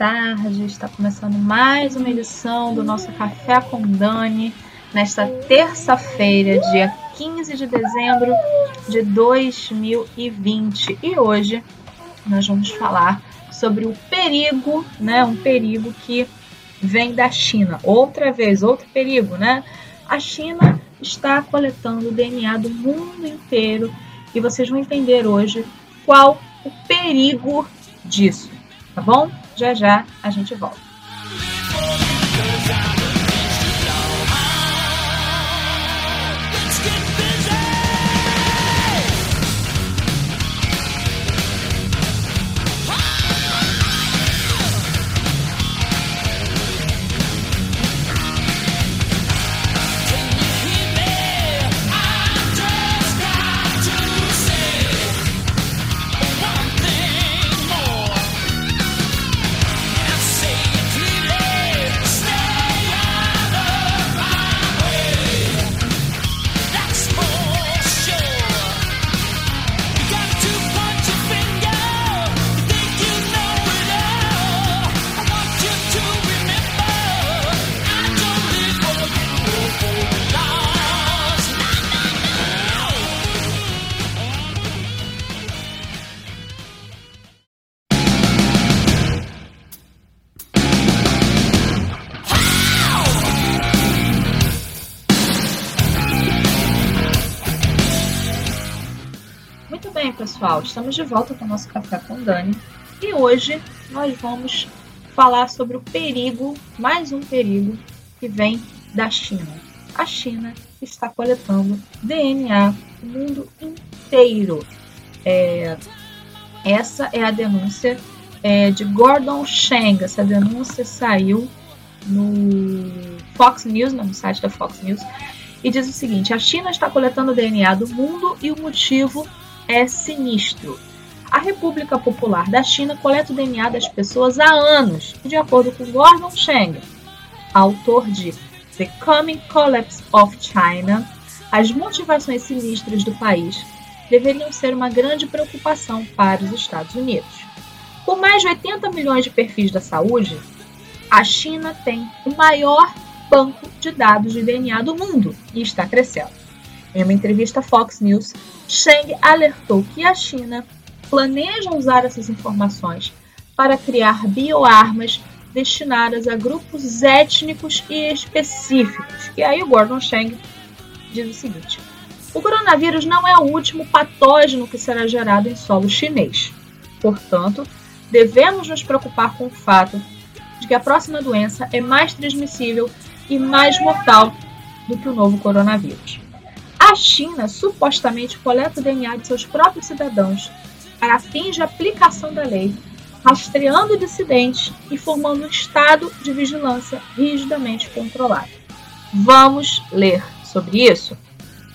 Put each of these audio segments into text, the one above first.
tarde. Está começando mais uma edição do nosso Café com Dani, nesta terça-feira, dia 15 de dezembro de 2020. E hoje nós vamos falar sobre o perigo, né? Um perigo que vem da China. Outra vez, outro perigo, né? A China está coletando o DNA do mundo inteiro e vocês vão entender hoje qual o perigo disso, tá bom? Já já a gente volta. Pessoal, estamos de volta com o nosso Café com Dani e hoje nós vamos falar sobre o perigo, mais um perigo que vem da China. A China está coletando DNA no mundo inteiro. É, essa é a denúncia é, de Gordon Chang. Essa denúncia saiu no Fox News, no site da Fox News, e diz o seguinte: a China está coletando DNA do mundo e o motivo é sinistro. A República Popular da China coleta o DNA das pessoas há anos, de acordo com Gordon Chang, autor de The Coming Collapse of China, as motivações sinistras do país deveriam ser uma grande preocupação para os Estados Unidos. Com mais de 80 milhões de perfis da saúde, a China tem o maior banco de dados de DNA do mundo e está crescendo. Em uma entrevista à Fox News, Cheng alertou que a China planeja usar essas informações para criar bioarmas destinadas a grupos étnicos e específicos. E aí o Gordon Cheng diz o seguinte: o coronavírus não é o último patógeno que será gerado em solo chinês. Portanto, devemos nos preocupar com o fato de que a próxima doença é mais transmissível e mais mortal do que o novo coronavírus. A China supostamente coleta o DNA de seus próprios cidadãos para fins de aplicação da lei, rastreando dissidentes e formando um estado de vigilância rigidamente controlado. Vamos ler sobre isso?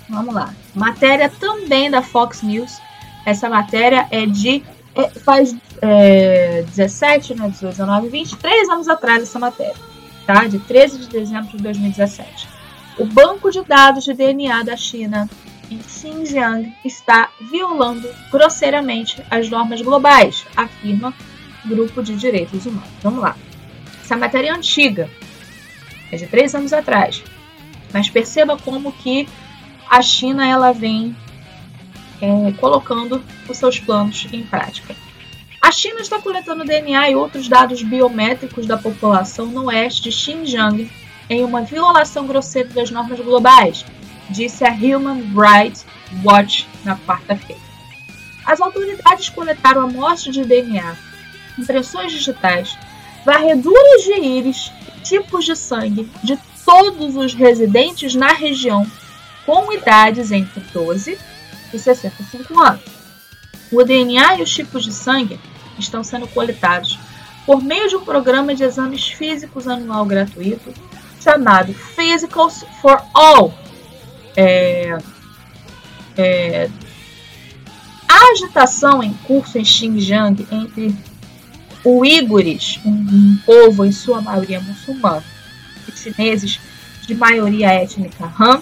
Vamos lá. Matéria também da Fox News. Essa matéria é de. É, faz é, 17, né, 18, 19, 20, três anos atrás essa matéria. Tá? De 13 de dezembro de 2017. O banco de dados de DNA da China em Xinjiang está violando grosseiramente as normas globais, afirma o grupo de direitos humanos. Vamos lá. Essa matéria é antiga, é de três anos atrás, mas perceba como que a China ela vem é, colocando os seus planos em prática. A China está coletando DNA e outros dados biométricos da população no oeste de Xinjiang em uma violação grosseira das normas globais, disse a Human Rights Watch na quarta-feira. As autoridades coletaram amostras de DNA, impressões digitais, varreduras de íris e tipos de sangue de todos os residentes na região com idades entre 12 e 65 anos. O DNA e os tipos de sangue estão sendo coletados por meio de um programa de exames físicos anual gratuito chamado Physicals for All. É, é, a agitação em curso em Xinjiang entre uigures, um, um povo em sua maioria muçulmano, e chineses de maioria étnica Han,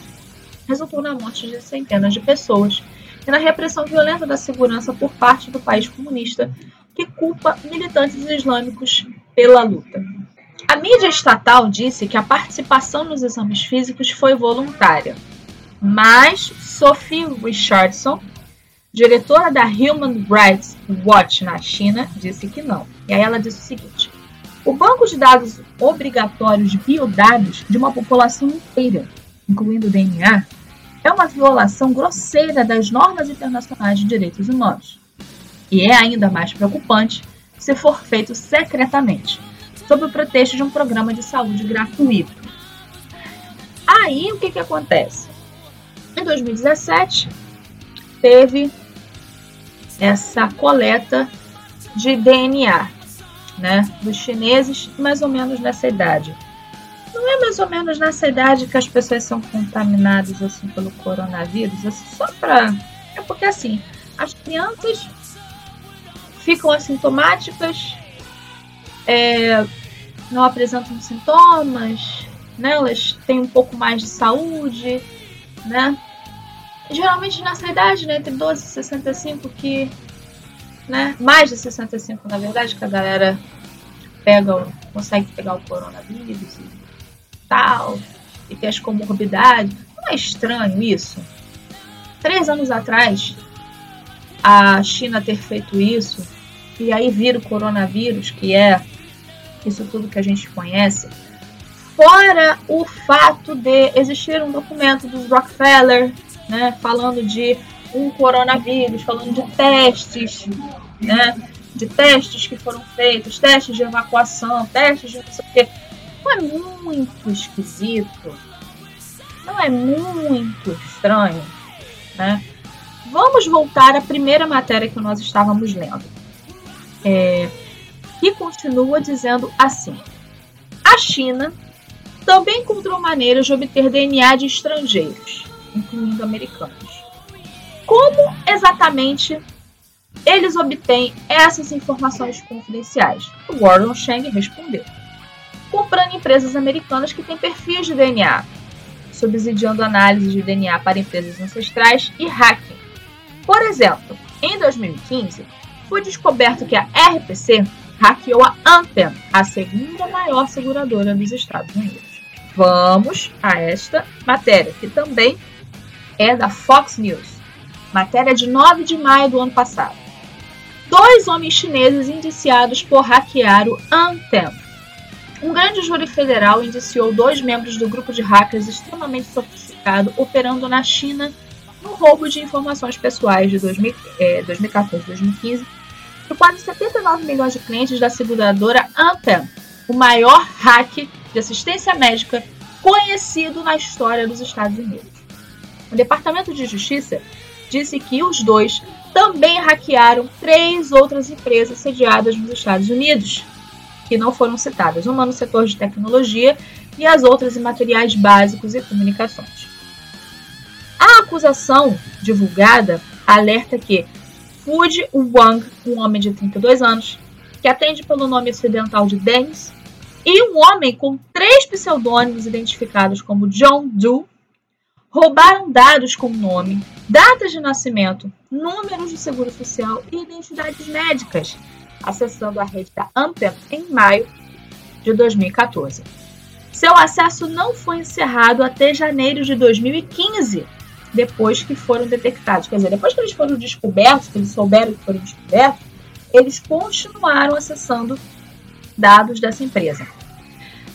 resultou na morte de centenas de pessoas e na repressão violenta da segurança por parte do país comunista, que culpa militantes islâmicos pela luta. A mídia estatal disse que a participação nos exames físicos foi voluntária, mas Sophie Richardson, diretora da Human Rights Watch na China, disse que não. E aí ela disse o seguinte: o banco de dados obrigatórios de biodados de uma população inteira, incluindo o DNA, é uma violação grosseira das normas internacionais de direitos humanos. E é ainda mais preocupante se for feito secretamente, sob o pretexto de um programa de saúde gratuito. Aí o que, que acontece? Em 2017, teve essa coleta de DNA né, dos chineses, mais ou menos nessa idade. Não é mais ou menos nessa idade que as pessoas são contaminadas assim pelo coronavírus, assim, só para é porque assim as crianças ficam assintomáticas, é, não apresentam sintomas, né? Elas têm um pouco mais de saúde, né? Geralmente nessa idade, né, entre 12 e 65, que né? Mais de 65, na verdade, que a galera pega, consegue pegar o coronavírus e tal, e tem as comorbidades. Não é estranho isso? Três anos atrás, a China ter feito isso, e aí vira o coronavírus, que é isso tudo que a gente conhece, fora o fato de existir um documento dos Rockefeller, né, falando de um coronavírus, falando de testes, né? De testes que foram feitos, testes de evacuação, testes de não sei o quê. Não é muito esquisito? Não é muito estranho, né? Vamos voltar à primeira matéria que nós estávamos lendo. É, que continua dizendo assim: a China também encontrou maneiras de obter DNA de estrangeiros, incluindo americanos. Como exatamente eles obtêm essas informações confidenciais? O Gordon Chang respondeu: comprando empresas americanas que têm perfis de DNA, subsidiando análise de DNA para empresas ancestrais e hacking. Por exemplo, em 2015, foi descoberto que a RPC hackeou a Anthem, a segunda maior seguradora dos Estados Unidos. Vamos a esta matéria, que também é da Fox News. Matéria de 9 de maio do ano passado. Dois homens chineses indiciados por hackear o Anthem. Um grande júri federal indiciou dois membros do grupo de hackers extremamente sofisticado operando na China no roubo de informações pessoais de 2014 2015 de quase 79 milhões de clientes da seguradora Anthem, o maior hack de assistência médica conhecido na história dos Estados Unidos. O Departamento de Justiça disse que os dois também hackearam três outras empresas sediadas nos Estados Unidos, que não foram citadas, uma no setor de tecnologia e as outras em materiais básicos e comunicações. A acusação divulgada alerta que Fuji Wang, um homem de 32 anos, que atende pelo nome ocidental de Dennis, e um homem com três pseudônimos identificados como John Doe, roubaram dados como nome, datas de nascimento, números de seguro social e identidades médicas, acessando a rede da Ampel em maio de 2014. Seu acesso não foi encerrado até janeiro de 2015, depois que foram detectados. Quer dizer, depois que eles foram descobertos, que eles souberam que foram descobertos, eles continuaram acessando dados dessa empresa.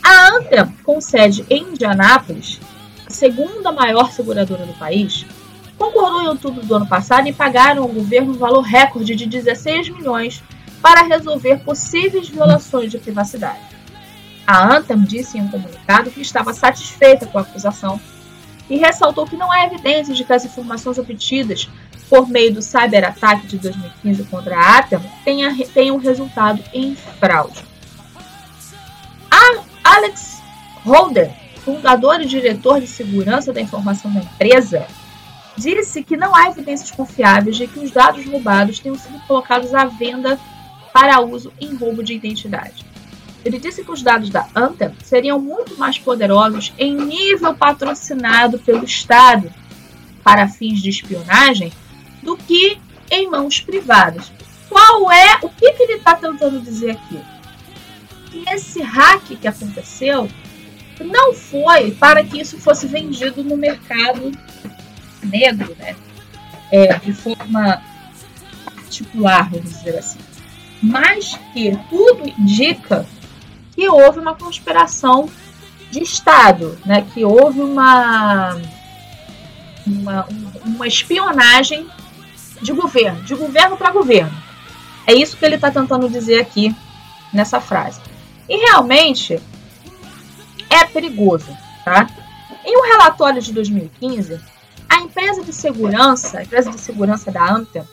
A Anthem, com sede em Indianápolis, a segunda maior seguradora do país, concordou em outubro do ano passado em pagar ao governo um valor recorde de 16 milhões para resolver possíveis violações de privacidade. A Anthem disse em um comunicado que estava satisfeita com a acusação e ressaltou que não há evidências de que as informações obtidas por meio do cyberataque de 2015 contra a Atom tenha, tenham resultado em fraude. A Alex Holder, fundador e diretor de segurança da informação da empresa, disse que não há evidências confiáveis de que os dados roubados tenham sido colocados à venda para uso em roubo de identidade. Ele disse que os dados da Anthem seriam muito mais poderosos em nível patrocinado pelo Estado para fins de espionagem do que em mãos privadas. Qual é o que, que ele está tentando dizer aqui? que esse hack que aconteceu não foi para que isso fosse vendido no mercado negro, né? É, de forma particular, vamos dizer assim. Mas que tudo indica que houve uma conspiração de Estado, né? que houve uma, uma, uma espionagem de governo, de governo para governo. É isso que ele está tentando dizer aqui nessa frase. E realmente é perigoso, tá? Em um relatório de 2015, a empresa de segurança, a empresa de segurança da ANTA,